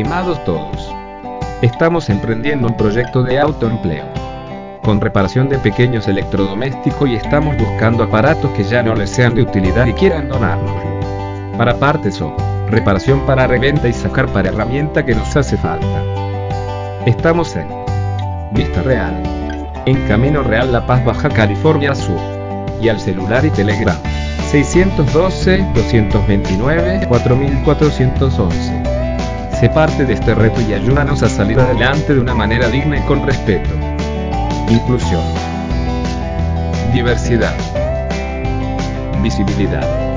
Estimados todos, estamos emprendiendo un proyecto de autoempleo con reparación de pequeños electrodomésticos y estamos buscando aparatos que ya no les sean de utilidad y quieran donarnos. Para partes o reparación para reventa y sacar para herramienta que nos hace falta. Estamos en Vista Real, en Camino Real La Paz, Baja California Sur, y al celular y Telegram 612-229-4411. Sé parte de este reto y ayúdanos a salir adelante de una manera digna y con respeto. Inclusión. Diversidad. Visibilidad.